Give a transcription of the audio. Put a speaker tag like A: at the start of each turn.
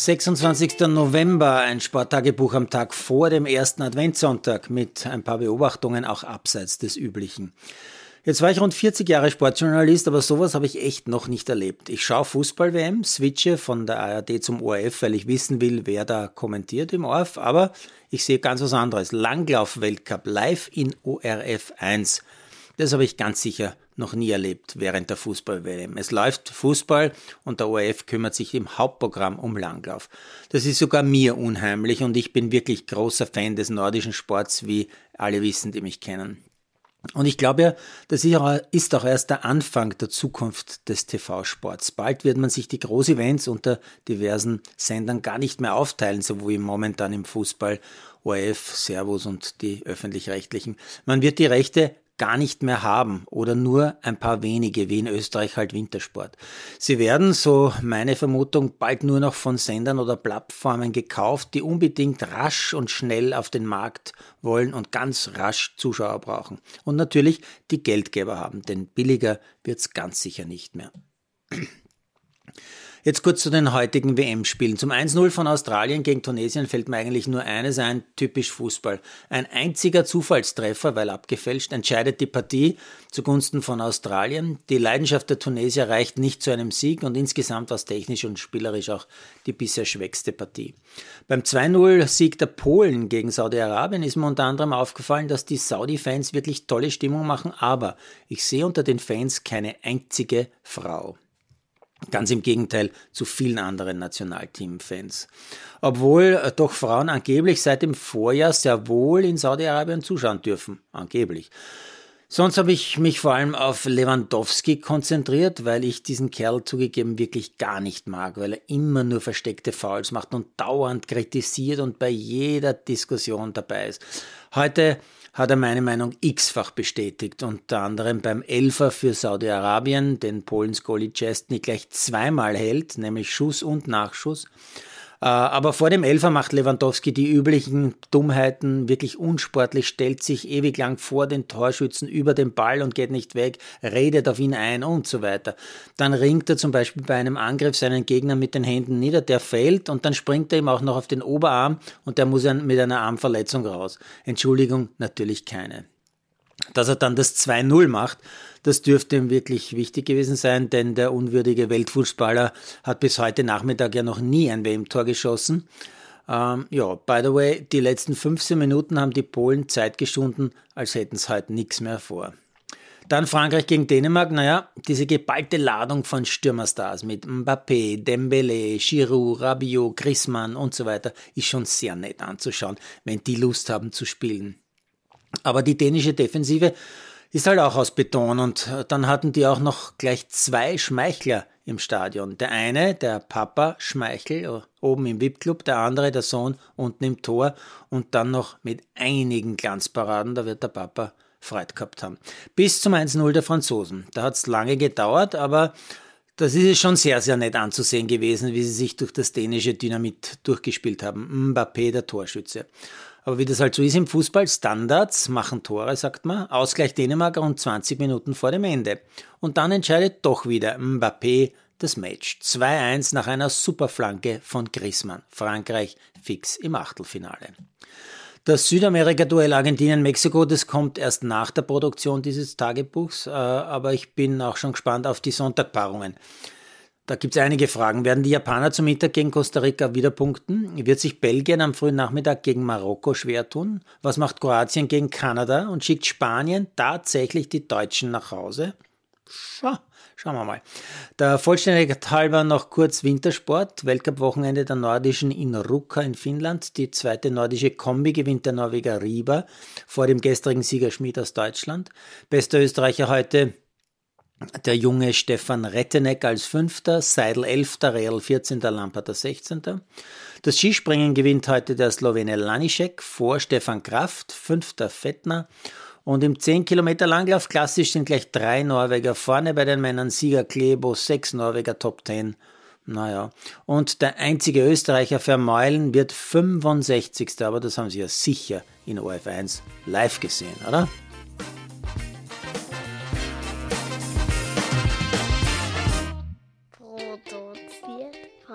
A: 26. November, ein Sporttagebuch am Tag vor dem ersten Adventssonntag mit ein paar Beobachtungen auch abseits des Üblichen. Jetzt war ich rund 40 Jahre Sportjournalist, aber sowas habe ich echt noch nicht erlebt. Ich schaue Fußball-WM, switche von der ARD zum ORF, weil ich wissen will, wer da kommentiert im ORF, aber ich sehe ganz was anderes. Langlauf-Weltcup live in ORF 1. Das habe ich ganz sicher noch nie erlebt während der Fußball-WM. Es läuft Fußball und der ORF kümmert sich im Hauptprogramm um Langlauf. Das ist sogar mir unheimlich und ich bin wirklich großer Fan des nordischen Sports, wie alle wissen, die mich kennen. Und ich glaube ja, das ist auch erst der Anfang der Zukunft des TV-Sports. Bald wird man sich die Groß-Events unter diversen Sendern gar nicht mehr aufteilen, so wie momentan im Fußball, ORF, Servus und die öffentlich-rechtlichen. Man wird die Rechte gar nicht mehr haben oder nur ein paar wenige, wie in Österreich halt Wintersport. Sie werden, so meine Vermutung, bald nur noch von Sendern oder Plattformen gekauft, die unbedingt rasch und schnell auf den Markt wollen und ganz rasch Zuschauer brauchen. Und natürlich die Geldgeber haben, denn billiger wird's ganz sicher nicht mehr. Jetzt kurz zu den heutigen WM-Spielen. Zum 1-0 von Australien gegen Tunesien fällt mir eigentlich nur eines ein, typisch Fußball. Ein einziger Zufallstreffer, weil abgefälscht, entscheidet die Partie zugunsten von Australien. Die Leidenschaft der Tunesier reicht nicht zu einem Sieg und insgesamt war es technisch und spielerisch auch die bisher schwächste Partie. Beim 2-0-Sieg der Polen gegen Saudi-Arabien ist mir unter anderem aufgefallen, dass die Saudi-Fans wirklich tolle Stimmung machen, aber ich sehe unter den Fans keine einzige Frau. Ganz im Gegenteil zu vielen anderen Nationalteam-Fans. Obwohl äh, doch Frauen angeblich seit dem Vorjahr sehr wohl in Saudi-Arabien zuschauen dürfen. Angeblich. Sonst habe ich mich vor allem auf Lewandowski konzentriert, weil ich diesen Kerl zugegeben wirklich gar nicht mag, weil er immer nur versteckte Fouls macht und dauernd kritisiert und bei jeder Diskussion dabei ist. Heute hat er meine Meinung x-fach bestätigt, unter anderem beim Elfer für Saudi-Arabien, den Polens Goalie Chestny gleich zweimal hält, nämlich Schuss und Nachschuss. Äh, aber vor dem Elfer macht Lewandowski die üblichen Dummheiten wirklich unsportlich, stellt sich ewig lang vor den Torschützen über den Ball und geht nicht weg, redet auf ihn ein und so weiter. Dann ringt er zum Beispiel bei einem Angriff seinen Gegner mit den Händen nieder, der fällt und dann springt er ihm auch noch auf den Oberarm und der muss mit einer Armverletzung raus. Entschuldigung, natürlich keine. Dass er dann das 2-0 macht, das dürfte ihm wirklich wichtig gewesen sein, denn der unwürdige Weltfußballer hat bis heute Nachmittag ja noch nie ein WM-Tor geschossen. Ähm, ja, by the way, die letzten 15 Minuten haben die Polen Zeit geschunden, als hätten es heute nichts mehr vor. Dann Frankreich gegen Dänemark, naja, diese geballte Ladung von Stürmerstars mit Mbappé, Dembele, Giroud, Rabiot, Griezmann und so weiter ist schon sehr nett anzuschauen, wenn die Lust haben zu spielen. Aber die dänische Defensive ist halt auch aus Beton und äh, dann hatten die auch noch gleich zwei Schmeichler im Stadion. Der eine, der Papa Schmeichel, äh, oben im VIP-Club, der andere, der Sohn, unten im Tor und dann noch mit einigen Glanzparaden, da wird der Papa Freude gehabt haben. Bis zum 1-0 der Franzosen. Da hat es lange gedauert, aber das ist schon sehr, sehr nett anzusehen gewesen, wie sie sich durch das dänische Dynamit durchgespielt haben. Mbappé, der Torschütze. Aber wie das halt so ist im Fußball, Standards machen Tore, sagt man. Ausgleich Dänemark rund 20 Minuten vor dem Ende. Und dann entscheidet doch wieder Mbappé das Match. 2-1 nach einer Superflanke von Griezmann. Frankreich fix im Achtelfinale. Das Südamerika-Duell Argentinien-Mexiko, das kommt erst nach der Produktion dieses Tagebuchs, äh, aber ich bin auch schon gespannt auf die Sonntagpaarungen. Da gibt es einige Fragen. Werden die Japaner zum Mittag gegen Costa Rica wieder punkten? Wird sich Belgien am frühen Nachmittag gegen Marokko schwer tun? Was macht Kroatien gegen Kanada? Und schickt Spanien tatsächlich die Deutschen nach Hause? Schau, schauen wir mal. Der Vollständigkeit halber noch kurz Wintersport. Weltcup-Wochenende der Nordischen in Rukka in Finnland. Die zweite nordische Kombi gewinnt der Norweger Rieber vor dem gestrigen Sieger Schmid aus Deutschland. Bester Österreicher heute der junge Stefan Retteneck als Fünfter, Seidel Elfter, Real 14. Lamperter 16. Das Skispringen gewinnt heute der Slowene Lanišek vor Stefan Kraft, Fünfter Fettner. Und im 10 Kilometer Langlauf klassisch sind gleich drei Norweger vorne bei den Männern, Sieger Klebo, sechs Norweger Top 10. Naja, und der einzige Österreicher Vermeulen wird 65. Aber das haben Sie ja sicher in OF1 live gesehen, oder?